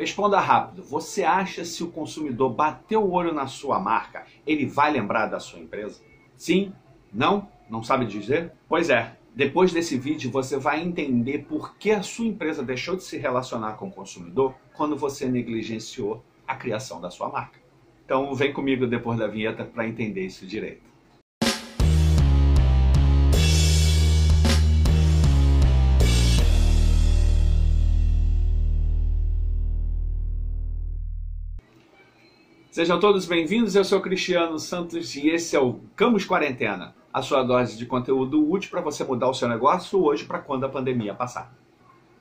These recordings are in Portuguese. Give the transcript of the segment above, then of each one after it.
Responda rápido. Você acha se o consumidor bateu o olho na sua marca, ele vai lembrar da sua empresa? Sim? Não? Não sabe dizer? Pois é. Depois desse vídeo você vai entender por que a sua empresa deixou de se relacionar com o consumidor quando você negligenciou a criação da sua marca. Então vem comigo depois da vinheta para entender isso direito. Sejam todos bem-vindos, eu sou Cristiano Santos e esse é o Camus Quarentena, a sua dose de conteúdo útil para você mudar o seu negócio hoje para quando a pandemia passar.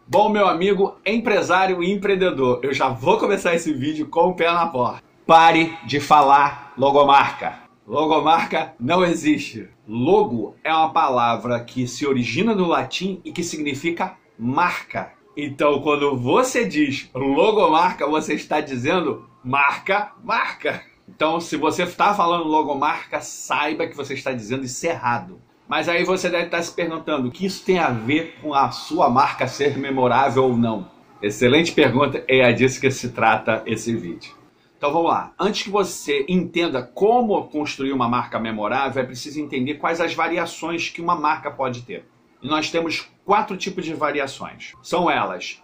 Bom, meu amigo empresário e empreendedor, eu já vou começar esse vídeo com o pé na porta. Pare de falar logomarca. Logomarca não existe. Logo é uma palavra que se origina do latim e que significa marca. Então, quando você diz logomarca, você está dizendo marca, marca. Então, se você está falando logomarca, saiba que você está dizendo isso errado. Mas aí você deve estar se perguntando o que isso tem a ver com a sua marca ser memorável ou não. Excelente pergunta, é a disso que se trata esse vídeo. Então vamos lá. Antes que você entenda como construir uma marca memorável, é preciso entender quais as variações que uma marca pode ter. E nós temos quatro tipos de variações. São elas: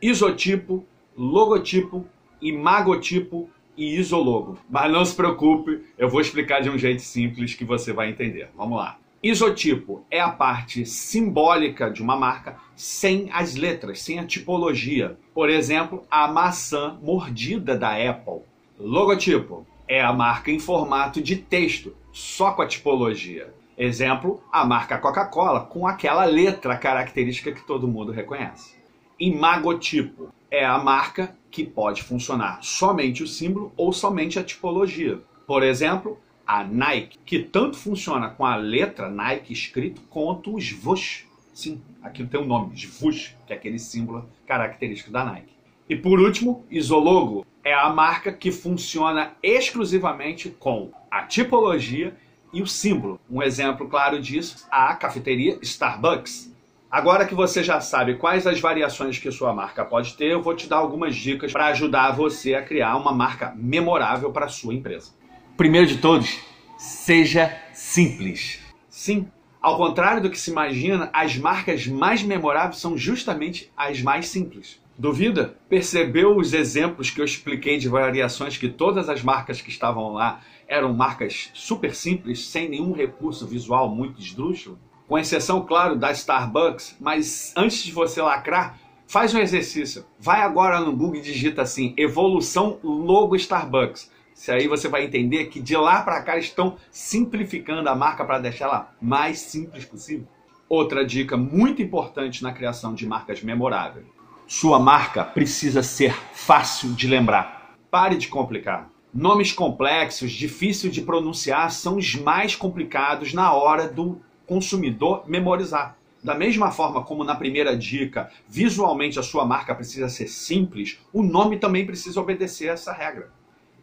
isotipo, logotipo, imagotipo e isologo. Mas não se preocupe, eu vou explicar de um jeito simples que você vai entender. Vamos lá. Isotipo é a parte simbólica de uma marca sem as letras, sem a tipologia. Por exemplo, a maçã mordida da Apple. Logotipo é a marca em formato de texto, só com a tipologia. Exemplo, a marca Coca-Cola, com aquela letra característica que todo mundo reconhece. Imagotipo é a marca que pode funcionar somente o símbolo ou somente a tipologia. Por exemplo, a Nike, que tanto funciona com a letra Nike escrito quanto os Vush. Sim, aquilo tem um nome, Vush, que é aquele símbolo característico da Nike. E por último, Isologo é a marca que funciona exclusivamente com a tipologia e o símbolo. Um exemplo claro disso, a cafeteria Starbucks. Agora que você já sabe quais as variações que sua marca pode ter, eu vou te dar algumas dicas para ajudar você a criar uma marca memorável para sua empresa. Primeiro de todos, seja simples. Sim, ao contrário do que se imagina, as marcas mais memoráveis são justamente as mais simples. Duvida? Percebeu os exemplos que eu expliquei de variações que todas as marcas que estavam lá eram marcas super simples, sem nenhum recurso visual muito esdrúxulo? com exceção, claro, da Starbucks, mas antes de você lacrar, faz um exercício. Vai agora no Google e digita assim: evolução logo Starbucks. Se aí você vai entender que de lá para cá estão simplificando a marca para deixá-la mais simples possível. Outra dica muito importante na criação de marcas memoráveis: sua marca precisa ser fácil de lembrar. Pare de complicar. Nomes complexos, difíceis de pronunciar, são os mais complicados na hora do consumidor memorizar. Da mesma forma como na primeira dica, visualmente a sua marca precisa ser simples, o nome também precisa obedecer a essa regra.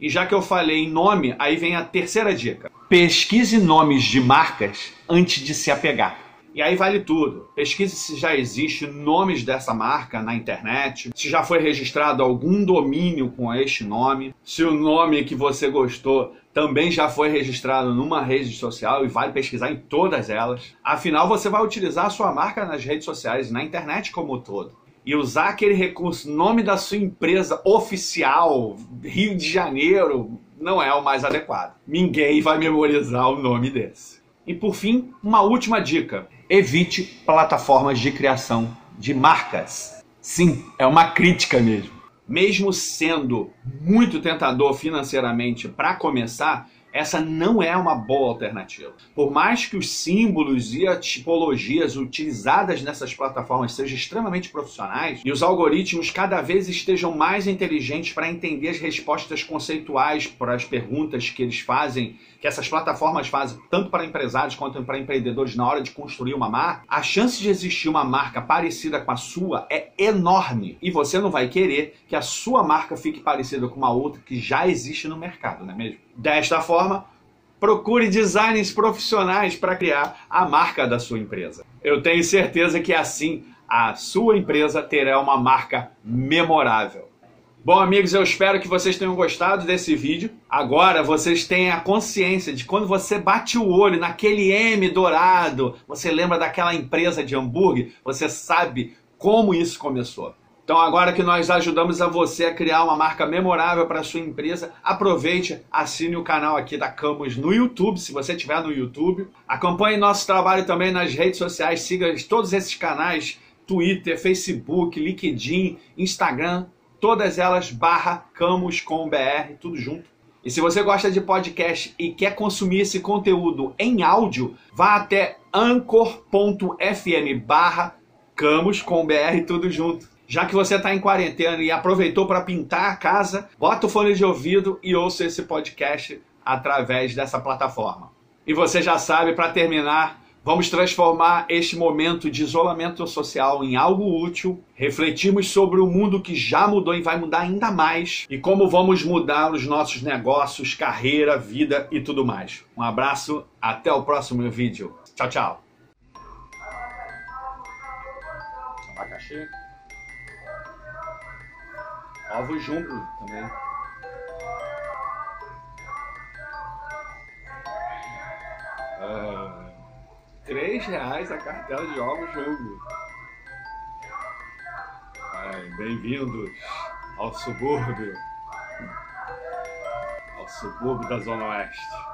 E já que eu falei em nome, aí vem a terceira dica. Pesquise nomes de marcas antes de se apegar. E aí vale tudo. Pesquise se já existe nomes dessa marca na internet, se já foi registrado algum domínio com este nome, se o nome que você gostou também já foi registrado numa rede social e vale pesquisar em todas elas. Afinal, você vai utilizar a sua marca nas redes sociais, na internet como um todo. E usar aquele recurso, nome da sua empresa oficial, Rio de Janeiro, não é o mais adequado. Ninguém vai memorizar o nome desse. E por fim, uma última dica: evite plataformas de criação de marcas. Sim, é uma crítica mesmo mesmo sendo muito tentador financeiramente para começar, essa não é uma boa alternativa. Por mais que os símbolos e as tipologias utilizadas nessas plataformas sejam extremamente profissionais e os algoritmos cada vez estejam mais inteligentes para entender as respostas conceituais para as perguntas que eles fazem, que essas plataformas fazem, tanto para empresários quanto para empreendedores na hora de construir uma marca, a chance de existir uma marca parecida com a sua é enorme. E você não vai querer que a sua marca fique parecida com uma outra que já existe no mercado, não é mesmo? Desta forma, procure designers profissionais para criar a marca da sua empresa. Eu tenho certeza que assim a sua empresa terá uma marca memorável. Bom, amigos, eu espero que vocês tenham gostado desse vídeo. Agora vocês têm a consciência de quando você bate o olho naquele M dourado, você lembra daquela empresa de hambúrguer, você sabe como isso começou. Então, agora que nós ajudamos a você a criar uma marca memorável para a sua empresa, aproveite, assine o canal aqui da Camus no YouTube, se você estiver no YouTube. Acompanhe nosso trabalho também nas redes sociais, siga todos esses canais: Twitter, Facebook, LinkedIn, Instagram todas elas barra Camus com BR, tudo junto. E se você gosta de podcast e quer consumir esse conteúdo em áudio, vá até anchor.fm barra Camus com BR, tudo junto. Já que você está em quarentena e aproveitou para pintar a casa, bota o fone de ouvido e ouça esse podcast através dessa plataforma. E você já sabe, para terminar, Vamos transformar este momento de isolamento social em algo útil. Refletimos sobre o mundo que já mudou e vai mudar ainda mais e como vamos mudar os nossos negócios, carreira, vida e tudo mais. Um abraço, até o próximo vídeo. Tchau, tchau. Abacaxi. Ovo jumbo também. Uh... 3 reais a cartela de ovos jumbo. Bem-vindos ao subúrbio. Ao subúrbio da Zona Oeste.